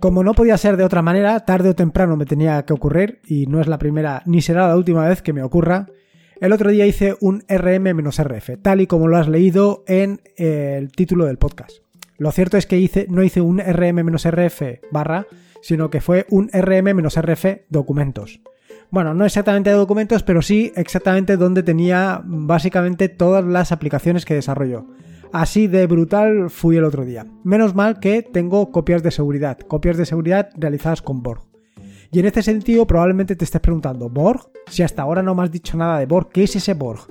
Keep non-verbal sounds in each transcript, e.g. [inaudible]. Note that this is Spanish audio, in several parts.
Como no podía ser de otra manera, tarde o temprano me tenía que ocurrir, y no es la primera ni será la última vez que me ocurra, el otro día hice un RM-RF, tal y como lo has leído en el título del podcast. Lo cierto es que hice, no hice un RM-RF barra, sino que fue un RM-RF documentos. Bueno, no exactamente de documentos, pero sí exactamente donde tenía básicamente todas las aplicaciones que desarrollo. Así de brutal fui el otro día. Menos mal que tengo copias de seguridad, copias de seguridad realizadas con Borg. Y en este sentido probablemente te estés preguntando, ¿Borg? Si hasta ahora no me has dicho nada de Borg, ¿qué es ese Borg?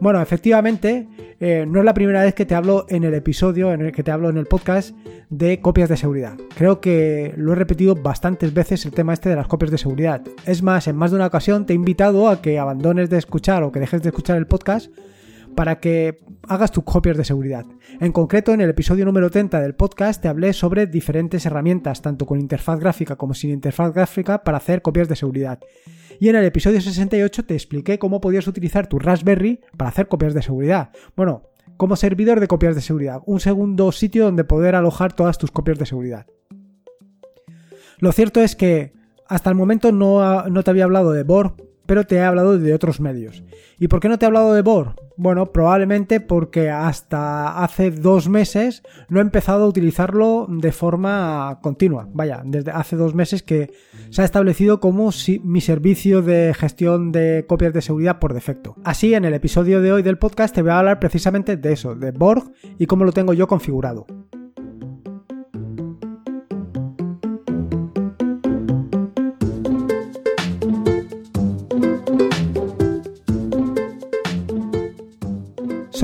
Bueno, efectivamente, eh, no es la primera vez que te hablo en el episodio, en el que te hablo en el podcast de copias de seguridad. Creo que lo he repetido bastantes veces el tema este de las copias de seguridad. Es más, en más de una ocasión te he invitado a que abandones de escuchar o que dejes de escuchar el podcast para que hagas tus copias de seguridad. En concreto, en el episodio número 30 del podcast te hablé sobre diferentes herramientas, tanto con interfaz gráfica como sin interfaz gráfica, para hacer copias de seguridad. Y en el episodio 68 te expliqué cómo podías utilizar tu Raspberry para hacer copias de seguridad. Bueno, como servidor de copias de seguridad, un segundo sitio donde poder alojar todas tus copias de seguridad. Lo cierto es que hasta el momento no, no te había hablado de Borg pero te he hablado de otros medios. ¿Y por qué no te he hablado de Borg? Bueno, probablemente porque hasta hace dos meses no he empezado a utilizarlo de forma continua. Vaya, desde hace dos meses que se ha establecido como mi servicio de gestión de copias de seguridad por defecto. Así, en el episodio de hoy del podcast te voy a hablar precisamente de eso, de Borg y cómo lo tengo yo configurado.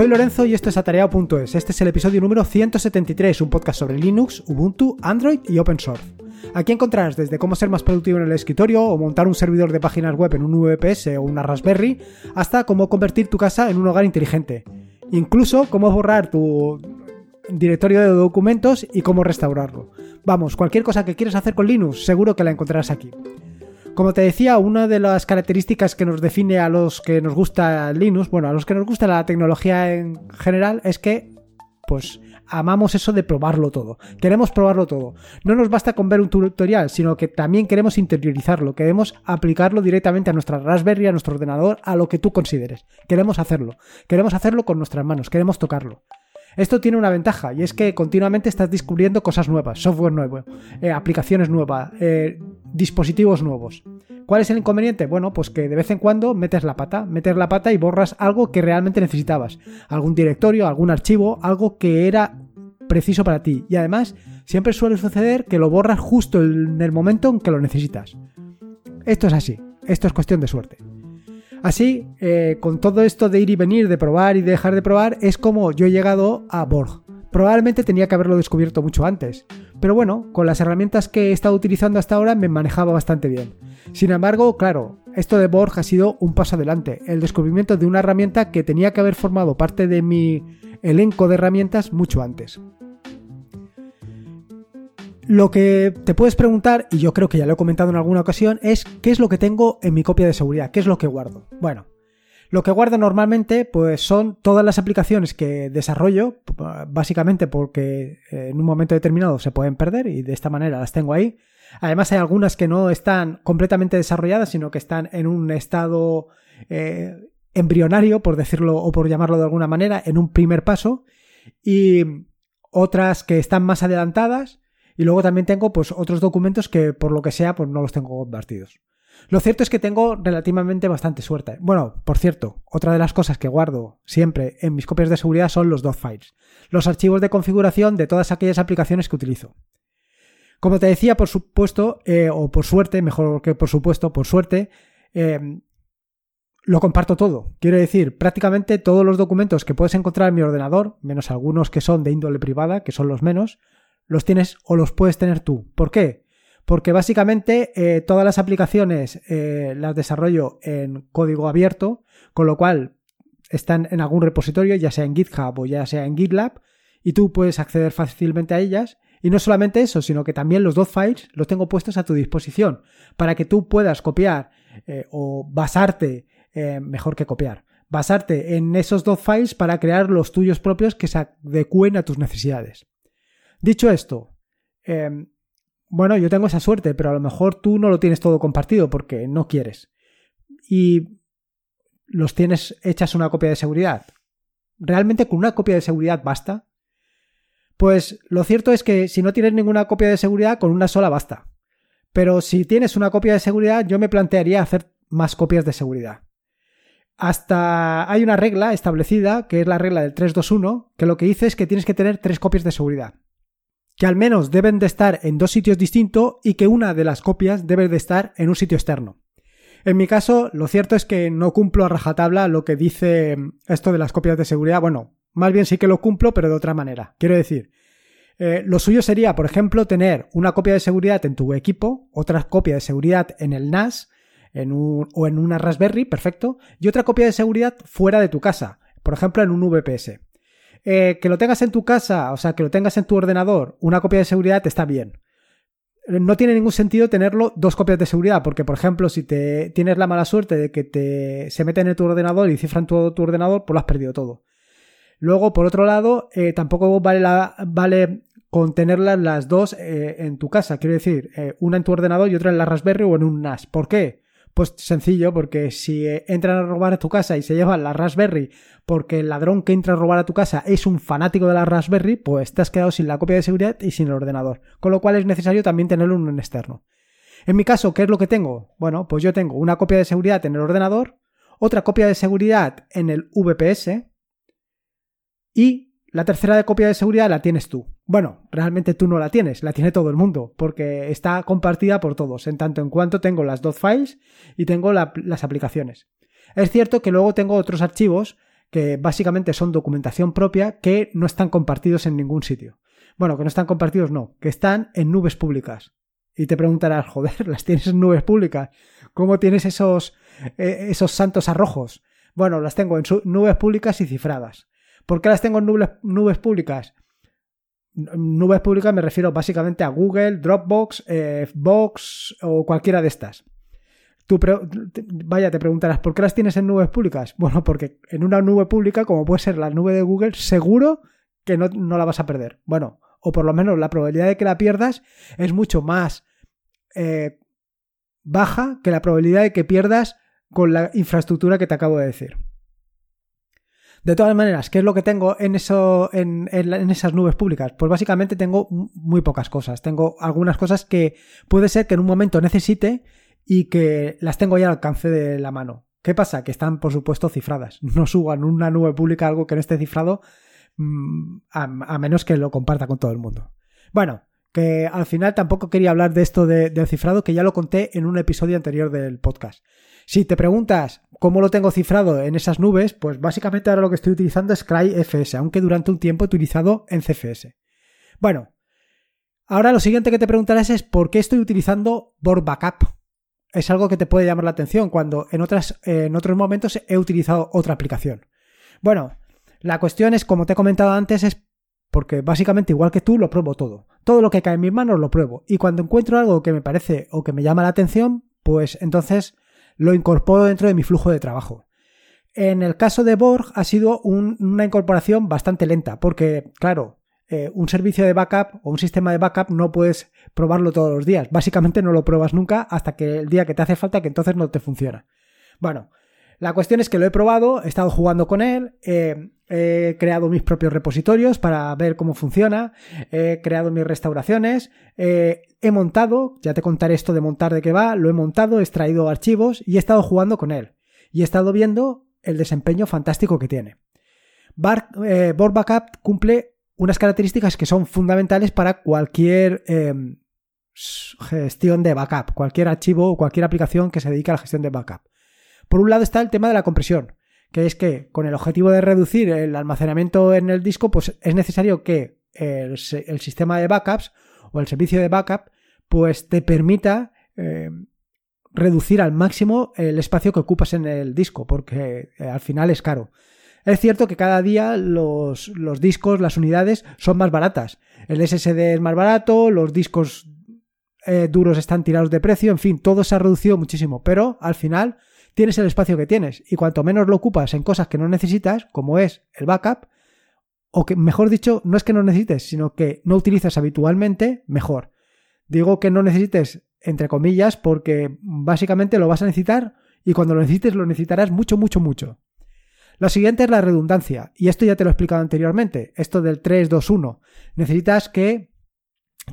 Soy Lorenzo y esto es atareado.es. Este es el episodio número 173, un podcast sobre Linux, Ubuntu, Android y Open Source. Aquí encontrarás desde cómo ser más productivo en el escritorio o montar un servidor de páginas web en un VPS o una Raspberry, hasta cómo convertir tu casa en un hogar inteligente. Incluso cómo borrar tu directorio de documentos y cómo restaurarlo. Vamos, cualquier cosa que quieras hacer con Linux, seguro que la encontrarás aquí. Como te decía, una de las características que nos define a los que nos gusta Linux, bueno, a los que nos gusta la tecnología en general, es que, pues, amamos eso de probarlo todo. Queremos probarlo todo. No nos basta con ver un tutorial, sino que también queremos interiorizarlo, queremos aplicarlo directamente a nuestra Raspberry, a nuestro ordenador, a lo que tú consideres. Queremos hacerlo. Queremos hacerlo con nuestras manos, queremos tocarlo. Esto tiene una ventaja y es que continuamente estás descubriendo cosas nuevas, software nuevo, eh, aplicaciones nuevas, eh, dispositivos nuevos. ¿Cuál es el inconveniente? Bueno, pues que de vez en cuando metes la pata, metes la pata y borras algo que realmente necesitabas. Algún directorio, algún archivo, algo que era preciso para ti. Y además, siempre suele suceder que lo borras justo en el momento en que lo necesitas. Esto es así, esto es cuestión de suerte. Así, eh, con todo esto de ir y venir, de probar y dejar de probar, es como yo he llegado a Borg. Probablemente tenía que haberlo descubierto mucho antes, pero bueno, con las herramientas que he estado utilizando hasta ahora me manejaba bastante bien. Sin embargo, claro, esto de Borg ha sido un paso adelante, el descubrimiento de una herramienta que tenía que haber formado parte de mi elenco de herramientas mucho antes. Lo que te puedes preguntar, y yo creo que ya lo he comentado en alguna ocasión, es qué es lo que tengo en mi copia de seguridad, qué es lo que guardo. Bueno, lo que guardo normalmente pues son todas las aplicaciones que desarrollo, básicamente porque en un momento determinado se pueden perder y de esta manera las tengo ahí. Además hay algunas que no están completamente desarrolladas, sino que están en un estado eh, embrionario, por decirlo o por llamarlo de alguna manera, en un primer paso. Y otras que están más adelantadas y luego también tengo pues otros documentos que por lo que sea pues no los tengo convertidos. Lo cierto es que tengo relativamente bastante suerte. Bueno, por cierto, otra de las cosas que guardo siempre en mis copias de seguridad son los files, los archivos de configuración de todas aquellas aplicaciones que utilizo. Como te decía, por supuesto, eh, o por suerte, mejor que por supuesto, por suerte, em, lo comparto todo. Quiero decir, prácticamente todos los documentos que puedes encontrar en mi ordenador, menos algunos que son de índole privada, que son los menos, los tienes o los puedes tener tú. ¿Por qué? Porque básicamente eh, todas las aplicaciones eh, las desarrollo en código abierto, con lo cual están en algún repositorio, ya sea en GitHub o ya sea en GitLab, y tú puedes acceder fácilmente a ellas. Y no solamente eso, sino que también los dos files los tengo puestos a tu disposición para que tú puedas copiar eh, o basarte, mejor que copiar, basarte en esos dos files para crear los tuyos propios que se adecúen a tus necesidades. Dicho esto, em, bueno, yo tengo esa suerte, pero a lo mejor tú no lo tienes todo compartido porque no quieres. Y los tienes hechas una copia de seguridad. ¿Realmente con una copia de seguridad basta? Pues lo cierto es que si no tienes ninguna copia de seguridad, con una sola basta. Pero si tienes una copia de seguridad, yo me plantearía hacer más copias de seguridad. Hasta hay una regla establecida, que es la regla del 321, que lo que dice es que tienes que tener tres copias de seguridad. Que al menos deben de estar en dos sitios distintos y que una de las copias debe de estar en un sitio externo. En mi caso, lo cierto es que no cumplo a rajatabla lo que dice esto de las copias de seguridad. Bueno, más bien sí que lo cumplo, pero de otra manera. Quiero decir, eh, lo suyo sería, por ejemplo, tener una copia de seguridad en tu equipo, otra copia de seguridad en el NAS en un, o en una Raspberry, perfecto, y otra copia de seguridad fuera de tu casa, por ejemplo, en un VPS. Eh, que lo tengas en tu casa, o sea, que lo tengas en tu ordenador, una copia de seguridad está bien no tiene ningún sentido tenerlo dos copias de seguridad, porque por ejemplo, si te tienes la mala suerte de que te se meten en tu ordenador y cifran todo tu ordenador, pues lo has perdido todo. Luego, por otro lado, eh, tampoco vale, la, vale con tenerlas las dos eh, en tu casa. Quiero decir, eh, una en tu ordenador y otra en la Raspberry o en un NAS. ¿Por qué? Pues sencillo, porque si entran a robar a tu casa y se llevan la Raspberry porque el ladrón que entra a robar a tu casa es un fanático de la Raspberry, pues te has quedado sin la copia de seguridad y sin el ordenador. Con lo cual es necesario también tenerlo en externo. En mi caso, ¿qué es lo que tengo? Bueno, pues yo tengo una copia de seguridad en el ordenador, otra copia de seguridad en el VPS y la tercera de copia de seguridad la tienes tú. Bueno, realmente tú no la tienes, la tiene todo el mundo, porque está compartida por todos, en tanto en cuanto tengo las dos files y tengo las aplicaciones. Es cierto que luego tengo otros archivos que básicamente son documentación propia que no están compartidos en ningún sitio. Bueno, que no están compartidos, no, que están en nubes públicas. Y te preguntarás, [laughs] joder, las tienes en nubes públicas. ¿Cómo tienes esos, eh, esos santos arrojos? Bueno, las tengo en nubes públicas y cifradas. ¿Por qué las tengo en nubes, públicas? Nubes públicas me refiero básicamente a Google, Dropbox, eh, Box o cualquiera de estas. Tú vaya, te preguntarás, ¿por qué las tienes en nubes públicas? Bueno, porque en una nube pública, como puede ser la nube de Google, seguro que no, la vas a perder. Bueno, o por lo menos la probabilidad de que la pierdas es mucho más eh, baja que la probabilidad de que pierdas con la infraestructura que te acabo de decir. De todas maneras, ¿qué es lo que tengo en, eso, en, esas nubes públicas? Pues básicamente tengo muy pocas cosas. Tengo algunas cosas que puede ser que en un momento necesite y que las tengo ya al alcance de la mano. ¿Qué pasa? Que están, por supuesto, cifradas. [laughs] No subo en una nube pública algo que no esté cifrado mm, a, menos que lo comparta con todo el mundo. Bueno, que al final tampoco quería hablar de esto del cifrado, que ya lo conté en un episodio anterior del podcast. Si te preguntas cómo lo tengo cifrado en esas nubes, pues básicamente ahora lo que estoy utilizando es CryFS, aunque durante un tiempo he utilizado en CFS. Bueno, ahora lo siguiente que te preguntarás es por qué estoy utilizando Board Backup. Es algo que te puede llamar la atención cuando en, otras, en otros momentos he utilizado otra aplicación. Bueno, la cuestión es, como te he comentado antes, es porque básicamente igual que tú lo pruebo todo. Todo lo que cae en mis manos lo pruebo. Y cuando encuentro algo que me parece o que me llama la atención, pues entonces lo incorporo dentro de mi flujo de trabajo. En el caso de Borg ha sido una incorporación bastante lenta, porque, claro, eh, un servicio de backup o un sistema de backup no puedes probarlo todos los días. Básicamente no lo pruebas nunca hasta que el día que te hace falta que entonces no te funciona. Bueno, la cuestión es que lo he probado, he estado jugando con él, eh, he creado mis propios repositorios para ver cómo funciona, he creado mis restauraciones, eh, he montado, ya te contaré esto de montar de qué va, lo he montado, he extraído archivos y he estado jugando con él. Y he estado viendo el desempeño fantástico que tiene. Bar, eh, Board Backup cumple unas características que son fundamentales para cualquier gestión de backup, cualquier archivo o cualquier aplicación que se dedique a la gestión de backup. Por un lado está el tema de la compresión, que es que con el objetivo de reducir el almacenamiento en el disco, pues es necesario que el sistema de backups o el servicio de backup, pues te permita eh, reducir al máximo el espacio que ocupas en el disco, porque eh, al final es caro. Es cierto que cada día los, los, discos, las unidades son más baratas. El SSD es más barato, los discos eh, duros están tirados de precio, en fin, todo se ha reducido muchísimo, pero al final tienes el espacio que tienes y cuanto menos lo ocupas en cosas que no necesitas, como es el backup, o que, mejor dicho, no es que no necesites, sino que no utilizas habitualmente, mejor. Digo que no necesites, entre comillas, porque básicamente lo vas a necesitar y cuando lo necesites lo necesitarás mucho, mucho, mucho. Lo siguiente es la redundancia, y esto ya te lo he explicado anteriormente, esto del 3, 2, 1. Necesitas que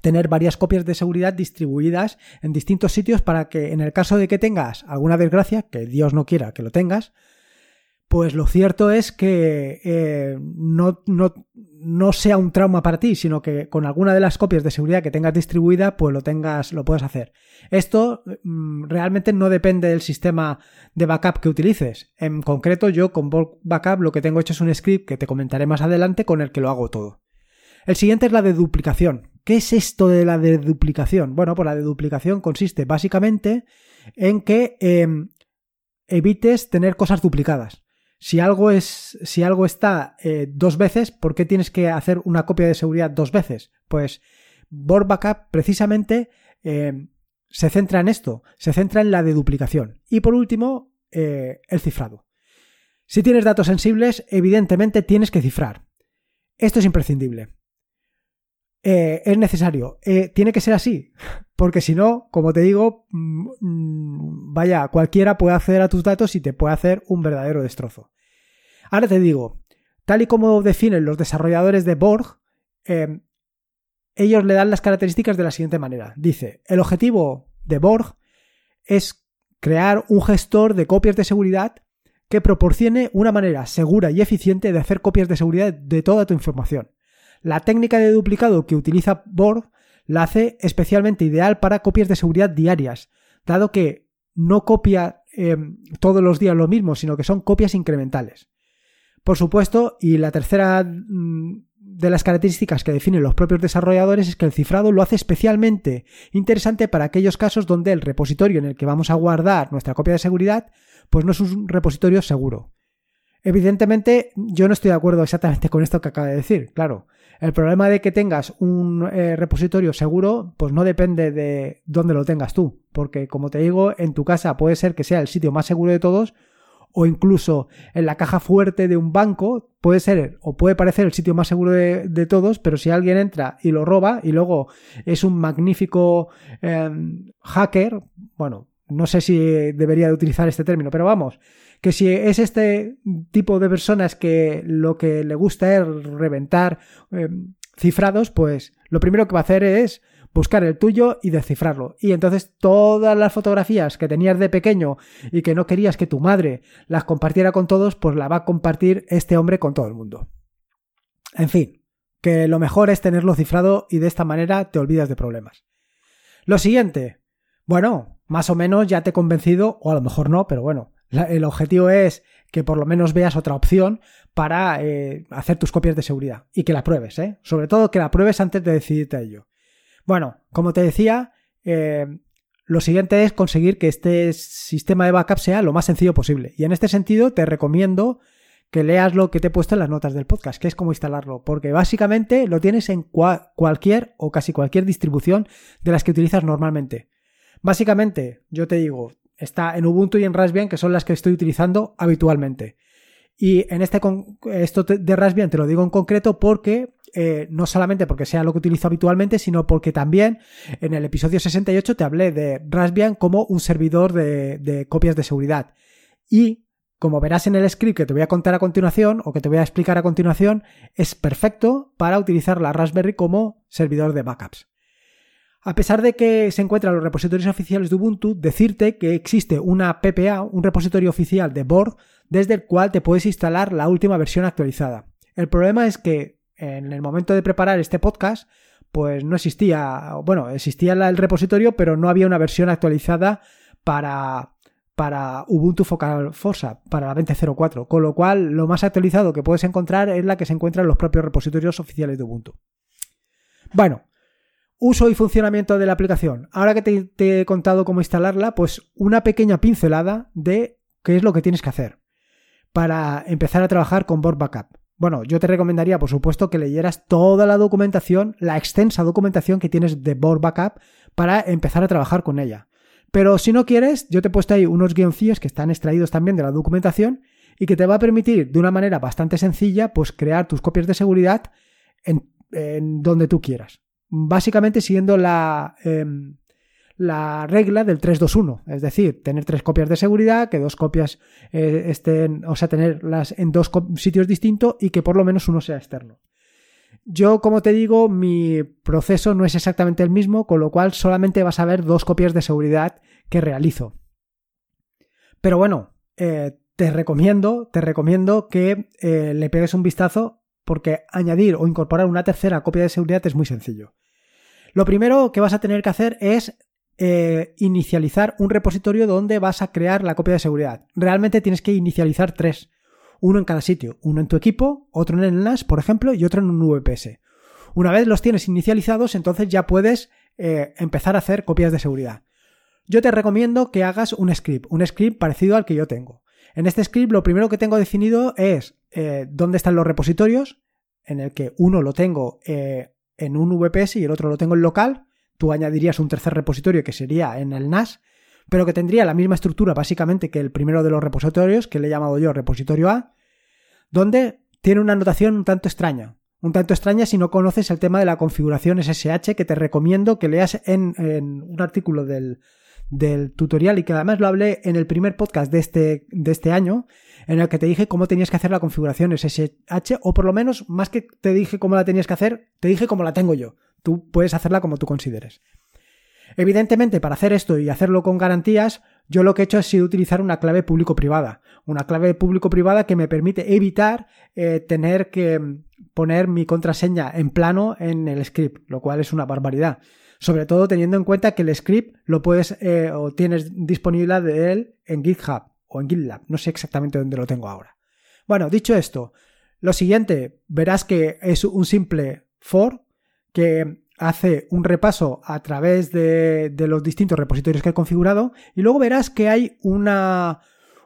tener varias copias de seguridad distribuidas en distintos sitios para que en el caso de que tengas alguna desgracia, que Dios no quiera que lo tengas, pues lo cierto es que eh, no, no, sea un trauma para ti, sino que con alguna de las copias de seguridad que tengas distribuida, pues lo tengas, lo puedas hacer. Esto mm, realmente no depende del sistema de backup que utilices. En concreto, yo con Backup lo que tengo hecho es un script que te comentaré más adelante con el que lo hago todo. El siguiente es la de duplicación. ¿Qué es esto de la de duplicación? Bueno, pues la de duplicación consiste básicamente en que em, evites tener cosas duplicadas. Si algo, es, si algo está eh, dos veces, ¿por qué tienes que hacer una copia de seguridad dos veces? Pues Board Backup precisamente eh, se centra en esto, se centra en la deduplicación. Y por último, eh, el cifrado. Si tienes datos sensibles, evidentemente tienes que cifrar. Esto es imprescindible. Es necesario. tiene que ser así. Porque si no, como te digo, mm, mm, vaya, cualquiera puede acceder a tus datos y te puede hacer un verdadero destrozo. Ahora te digo, tal y como definen los desarrolladores de Borg, em, ellos le dan las características de la siguiente manera. Dice, el objetivo de Borg es crear un gestor de copias de seguridad que proporcione una manera segura y eficiente de hacer copias de seguridad de toda tu información. La técnica de duplicado que utiliza Borg la hace especialmente ideal para copias de seguridad diarias, dado que no copia em, todos los días lo mismo, sino que son copias incrementales. Por supuesto, y la tercera mm, de las características que definen los propios desarrolladores es que el cifrado lo hace especialmente interesante para aquellos casos donde el repositorio en el que vamos a guardar nuestra copia de seguridad pues no es un repositorio seguro. Evidentemente, yo no estoy de acuerdo exactamente con esto que acaba de decir, claro. El problema de que tengas un eh, repositorio seguro, pues no depende de dónde lo tengas tú, porque como te digo, en tu casa puede ser que sea el sitio más seguro de todos, o incluso en la caja fuerte de un banco, puede ser o puede parecer el sitio más seguro de, todos, pero si alguien entra y lo roba y luego es un magnífico em, hacker, bueno, no sé si debería de utilizar este término, pero vamos, que si es este tipo de personas que lo que le gusta es reventar eh, cifrados, pues lo primero que va a hacer es buscar el tuyo y descifrarlo. Y entonces todas las fotografías que tenías de pequeño y que no querías que tu madre las compartiera con todos, pues la va a compartir este hombre con todo el mundo. En fin, que lo mejor es tenerlo cifrado y de esta manera te olvidas de problemas. Lo siguiente, bueno, más o menos ya te he convencido, o a lo mejor no, pero bueno, el objetivo es que por lo menos veas otra opción para eh, hacer tus copias de seguridad y que la pruebes, ¿eh? Sobre todo que la pruebes antes de decidirte a ello. Bueno, como te decía, eh, lo siguiente es conseguir que este sistema de backup sea lo más sencillo posible. Y en este sentido te recomiendo que leas lo que te he puesto en las notas del podcast, que es cómo instalarlo, porque básicamente lo tienes en cualquier o casi cualquier distribución de las que utilizas normalmente. Básicamente, yo te digo, está en Ubuntu y en Raspbian, que son las que estoy utilizando habitualmente. Y en este esto de Raspbian te lo digo en concreto porque eh, no solamente porque sea lo que utilizo habitualmente, sino porque también en el episodio 68 te hablé de Raspbian como un servidor de, de copias de seguridad. Y como verás en el script que te voy a contar a continuación o que te voy a explicar a continuación, es perfecto para utilizar la Raspberry como servidor de backups. A pesar de que se encuentran los repositorios oficiales de Ubuntu, decirte que existe una PPA, un repositorio oficial de Borg, desde el cual te puedes instalar la última versión actualizada. El problema es que en el momento de preparar este podcast, pues no existía, bueno, existía el repositorio, pero no había una versión actualizada para, para Ubuntu Focal Forza, para la 20.04, con lo cual lo más actualizado que puedes encontrar es la que se encuentra en los propios repositorios oficiales de Ubuntu. Bueno, Uso y funcionamiento de la aplicación. Ahora que te, he contado cómo instalarla, pues una pequeña pincelada de qué es lo que tienes que hacer para empezar a trabajar con Board Backup. Bueno, yo te recomendaría, por supuesto, que leyeras toda la documentación, la extensa documentación que tienes de Board Backup para empezar a trabajar con ella. Pero si no quieres, yo te he puesto ahí unos guioncillos que están extraídos también de la documentación y que te va a permitir de una manera bastante sencilla, pues crear tus copias de seguridad en donde tú quieras. Básicamente siguiendo la, em, la regla del 321, es decir, tener tres copias de seguridad, que dos copias eh, estén, o sea, tenerlas en dos sitios distintos y que por lo menos uno sea externo. Yo, como te digo, mi proceso no es exactamente el mismo, con lo cual solamente vas a ver dos copias de seguridad que realizo. Pero bueno, eh, te recomiendo, te recomiendo que eh, le pegues un vistazo porque añadir o incorporar una tercera copia de seguridad es muy sencillo. Lo primero que vas a tener que hacer es eh, inicializar un repositorio donde vas a crear la copia de seguridad. Realmente tienes que inicializar tres. Uno en cada sitio. Uno en tu equipo, otro en el NAS, por ejemplo, y otro en un VPS. Una vez los tienes inicializados, entonces ya puedes eh, empezar a hacer copias de seguridad. Yo te recomiendo que hagas un script, un script parecido al que yo tengo. En este script lo primero que tengo definido es eh, dónde están los repositorios, en el que uno lo tengo en un VPS y el otro lo tengo en local, tú añadirías un tercer repositorio que sería en el NAS, pero que tendría la misma estructura básicamente que el primero de los repositorios, que le he llamado yo repositorio A, donde tiene una notación un tanto extraña. Un tanto extraña si no conoces el tema de la configuración SSH, que te recomiendo que leas en, un artículo del, del, tutorial y que además lo hablé en el primer podcast de este, de este año, en el que te dije cómo tenías que hacer la configuración SSH, o por lo menos, más que te dije cómo la tenías que hacer, te dije cómo la tengo yo. Tú puedes hacerla como tú consideres. Evidentemente, para hacer esto y hacerlo con garantías, yo lo que he hecho ha sido utilizar una clave público-privada. Una clave público-privada que me permite evitar eh, tener que poner mi contraseña en plano en el script, lo cual es una barbaridad. Sobre todo teniendo en cuenta que el script lo puedes eh, o tienes disponibilidad de él en GitHub o en GitLab. No sé exactamente dónde lo tengo ahora. Bueno, dicho esto, lo siguiente, verás que es un simple for que hace un repaso a través de, los distintos repositorios que he configurado y luego verás que hay una,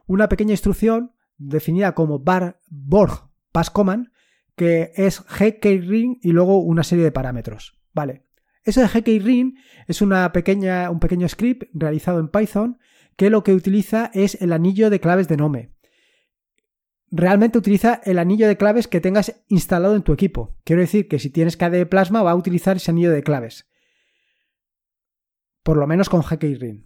una pequeña instrucción definida como bar borg passcommand que es gkring y luego una serie de parámetros. Vale. Eso de gkring es una pequeña, un pequeño script realizado en Python que lo que utiliza es el anillo de claves de Nome realmente utiliza el anillo de claves que tengas instalado en tu equipo. Quiero decir que si tienes KDE Plasma va a utilizar ese anillo de claves. Por lo menos con Ring.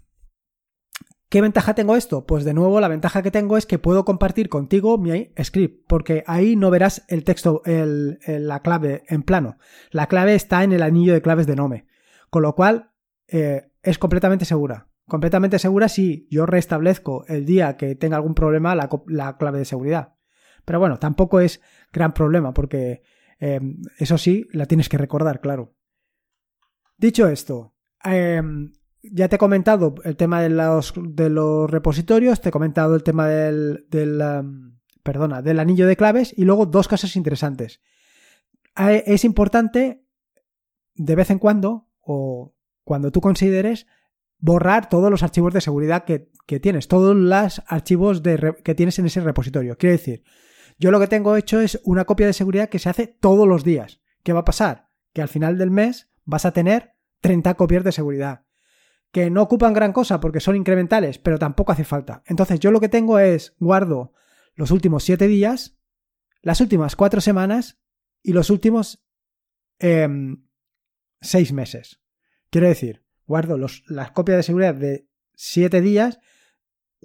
¿Qué ventaja tengo esto? Pues de nuevo la ventaja que tengo es que puedo compartir contigo mi script, porque ahí no verás el texto, la clave en plano. La clave está en el anillo de claves de Nome. Con lo cual eh, es completamente segura. Completamente segura si yo restablezco el día que tenga algún problema la clave de seguridad. Pero bueno, tampoco es gran problema porque eh, eso sí, la tienes que recordar, claro. Dicho esto, em, ya te he comentado el tema de los, de los repositorios, te he comentado el tema del, del em, perdona, del anillo de claves y luego dos cosas interesantes. Eh, es importante de vez en cuando o cuando tú consideres borrar todos los archivos de seguridad que, tienes, todos los archivos que tienes en ese repositorio. Quiere decir, yo lo que tengo hecho es una copia de seguridad que se hace todos los días. ¿Qué va a pasar? Que al final del mes vas a tener 30 copias de seguridad. Que no ocupan gran cosa porque son incrementales, pero tampoco hace falta. Entonces yo lo que tengo es guardo los últimos 7 días, las últimas 4 semanas y los últimos 6 em, meses. Quiero decir, guardo las copias de seguridad de 7 días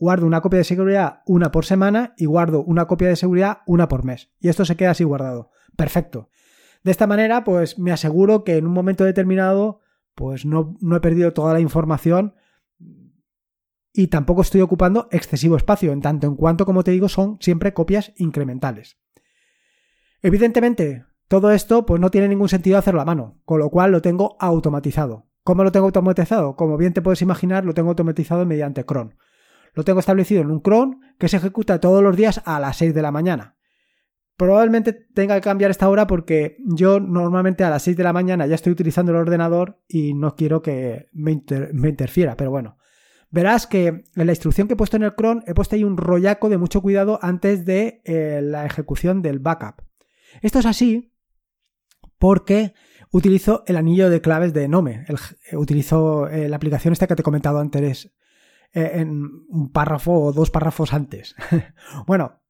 guardo una copia de seguridad una por semana y guardo una copia de seguridad una por mes. Y esto se queda así guardado. Perfecto. De esta manera, pues me aseguro que en un momento determinado, pues no, no he perdido toda la información y tampoco estoy ocupando excesivo espacio, en tanto en cuanto, como te digo, son siempre copias incrementales. Evidentemente, todo esto pues no tiene ningún sentido hacerlo a mano, con lo cual lo tengo automatizado. ¿Cómo lo tengo automatizado? Como bien te puedes imaginar, lo tengo automatizado mediante cron lo tengo establecido en un cron que se ejecuta todos los días a las 6 de la mañana. Probablemente tenga que cambiar esta hora porque yo normalmente a las 6 de la mañana ya estoy utilizando el ordenador y no quiero que me, interfiera, pero bueno. Verás que en la instrucción que he puesto en el cron he puesto ahí un rollaco de mucho cuidado antes de eh, la ejecución del backup. Esto es así porque utilizo el anillo de claves de Nome. utilizo eh, la aplicación esta que te he comentado antes eh, en un párrafo o dos párrafos antes. [laughs] bueno,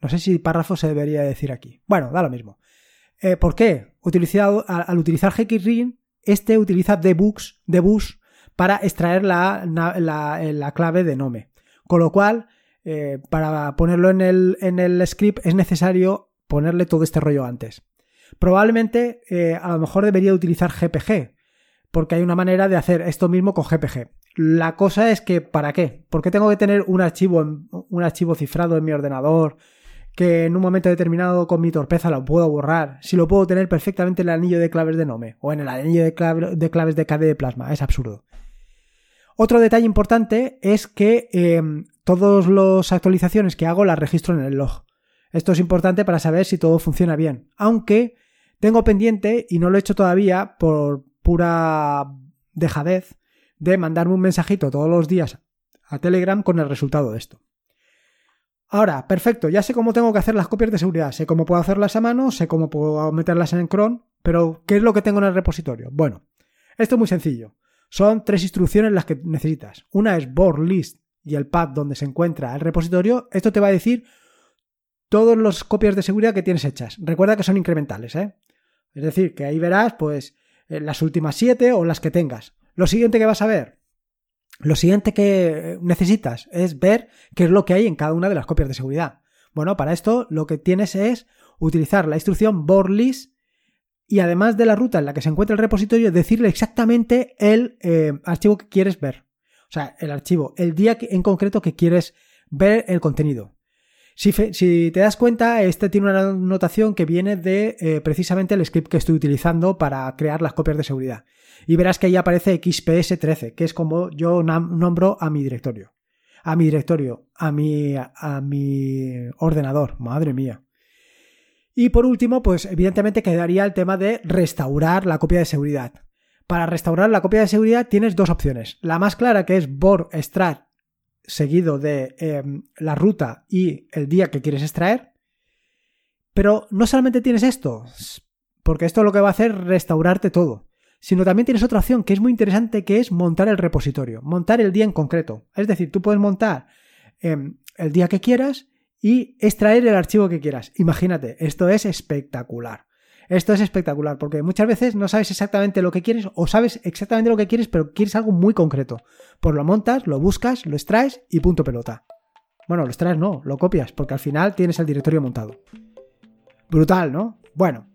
no sé si párrafo se debería decir aquí. Bueno, da lo mismo. Eh, ¿Por qué? Utilizado, al, utilizar Ring este utiliza debooks, debus para extraer la, la, clave de Nome. Con lo cual, eh, para ponerlo en el, en el script es necesario ponerle todo este rollo antes. Probablemente eh, a lo mejor debería utilizar GPG, porque hay una manera de hacer esto mismo con GPG. La cosa es que, ¿para qué? ¿Por qué tengo que tener un archivo, un archivo cifrado en mi ordenador que en un momento determinado con mi torpeza lo puedo borrar, si lo puedo tener perfectamente en el anillo de claves de Nome o en el anillo de, claves de KD de Plasma. Es absurdo. Otro detalle importante es que em, todas las actualizaciones que hago las registro en el log. Esto es importante para saber si todo funciona bien. Aunque tengo pendiente, y no lo he hecho todavía por pura dejadez, de mandarme un mensajito todos los días a Telegram con el resultado de esto. Ahora, perfecto, ya sé cómo tengo que hacer las copias de seguridad, sé cómo puedo hacerlas a mano, sé cómo puedo meterlas en cron, pero ¿qué es lo que tengo en el repositorio? Bueno, esto es muy sencillo. Son tres instrucciones las que necesitas. Una es board list y el pad donde se encuentra el repositorio. Esto te va a decir todas las copias de seguridad que tienes hechas. Recuerda que son incrementales, ¿eh? Es decir, que ahí verás, pues, eh, las últimas siete o las que tengas. Lo siguiente que vas a ver, lo siguiente que necesitas es ver qué es lo que hay en cada una de las copias de seguridad. Bueno, para esto lo que tienes es utilizar la instrucción borlist y además de la ruta en la que se encuentra el repositorio, decirle exactamente el eh, archivo que quieres ver. O sea, el archivo, el día en concreto que quieres ver el contenido. Si, te das cuenta, este tiene una notación que viene de eh, precisamente el script que estoy utilizando para crear las copias de seguridad y verás que ahí aparece XPS13, que es como yo nombro a mi directorio. A mi directorio, a mi, a mi ordenador, madre mía. Y por último, pues evidentemente quedaría el tema de restaurar la copia de seguridad. Para restaurar la copia de seguridad tienes dos opciones. La más clara que es bor extract seguido de em, la ruta y el día que quieres extraer. Pero no solamente tienes esto, porque esto lo que va a hacer es restaurarte todo sino también tienes otra opción que es muy interesante, que es montar el repositorio, montar el día en concreto. Es decir, tú puedes montar em, el día que quieras y extraer el archivo que quieras. Imagínate, esto es espectacular. Esto es espectacular porque muchas veces no sabes exactamente lo que quieres o sabes exactamente lo que quieres, pero quieres algo muy concreto. Pues lo montas, lo buscas, lo extraes y punto pelota. Bueno, lo extraes no, lo copias, porque al final tienes el directorio montado. Brutal, ¿no? Bueno,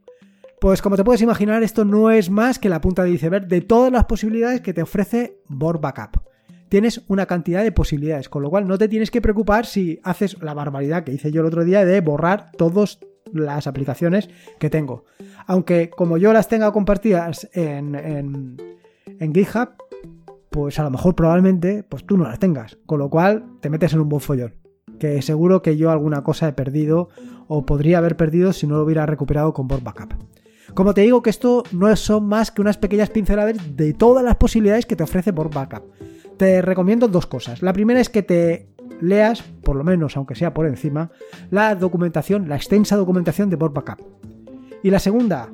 pues como te puedes imaginar, esto no es más que la punta de iceberg de todas las posibilidades que te ofrece Board Backup. Tienes una cantidad de posibilidades, con lo cual no te tienes que preocupar si haces la barbaridad que hice yo el otro día de borrar todas las aplicaciones que tengo. Aunque como yo las tenga compartidas en, en, GitHub, pues a lo mejor probablemente pues tú no las tengas, con lo cual te metes en un buen follón. Que seguro que yo alguna cosa he perdido o podría haber perdido si no lo hubiera recuperado con Board Backup. Como te digo que esto no son más que unas pequeñas pinceladas de todas las posibilidades que te ofrece Board Backup. Te recomiendo dos cosas. La primera es que te leas, por lo menos aunque sea por encima, la documentación, la extensa documentación de Board Backup. Y la segunda,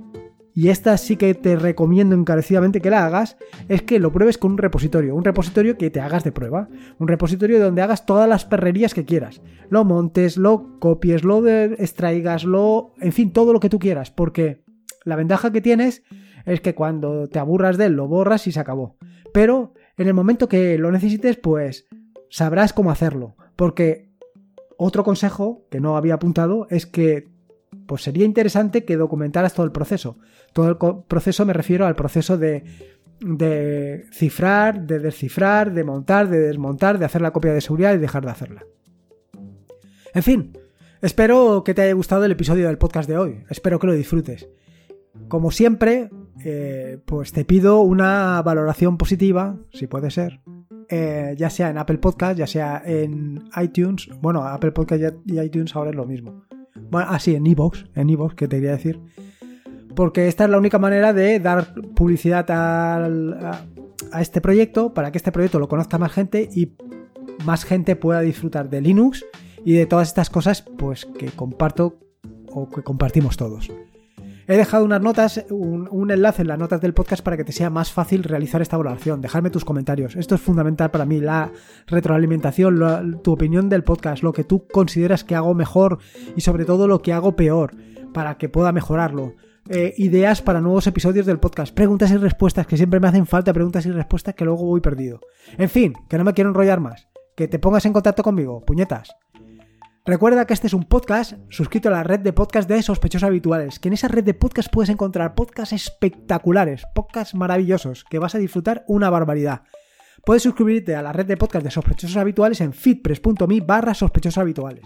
y esta sí que te recomiendo encarecidamente que la hagas, es que lo pruebes con un repositorio, un repositorio que te hagas de prueba, un repositorio donde hagas todas las perrerías que quieras, lo montes, lo copies, lo extraigas, lo, en fin, todo lo que tú quieras, porque la ventaja que tienes es que cuando te aburras de él lo borras y se acabó. Pero en el momento que lo necesites, pues sabrás cómo hacerlo. Porque otro consejo que no había apuntado es que pues sería interesante que documentaras todo el proceso. Todo el proceso me refiero al proceso de, cifrar, de descifrar, de montar, de desmontar, de hacer la copia de seguridad y dejar de hacerla. En fin, espero que te haya gustado el episodio del podcast de hoy. Espero que lo disfrutes. Como siempre, eh, pues te pido una valoración positiva, si puede ser, eh, ya sea en Apple Podcast, ya sea en iTunes. Bueno, Apple Podcast y iTunes ahora es lo mismo. Bueno, así, ah, en Evox, en Evox, que te quería decir. Porque esta es la única manera de dar publicidad a, a este proyecto para que este proyecto lo conozca más gente y más gente pueda disfrutar de Linux y de todas estas cosas pues que comparto o que compartimos todos. He dejado unas notas, un, enlace en las notas del podcast para que te sea más fácil realizar esta valoración. Dejarme tus comentarios. Esto es fundamental para mí, la retroalimentación, tu opinión del podcast, lo que tú consideras que hago mejor y sobre todo lo que hago peor para que pueda mejorarlo. eh, ideas para nuevos episodios del podcast, preguntas y respuestas, que siempre me hacen falta preguntas y respuestas que luego voy perdido. En fin, que no me quiero enrollar más, que te pongas en contacto conmigo, puñetas. Recuerda que este es un podcast suscrito a la red de podcast de sospechosos habituales, que en esa red de podcast puedes encontrar podcasts espectaculares, podcasts maravillosos, que vas a disfrutar una barbaridad. Puedes suscribirte a la red de podcast de sospechosos habituales en fitpress.me barra sospechosos habituales.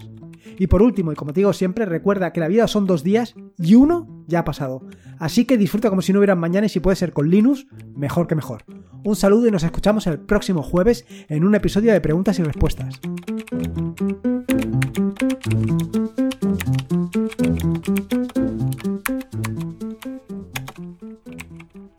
Y por último, y como te digo siempre, recuerda que la vida son dos días y uno ya ha pasado. Así que disfruta como si no hubieran mañana y si puede ser con Linux, mejor que mejor. Un saludo y nos escuchamos el próximo jueves en un episodio de preguntas y respuestas. Thank you.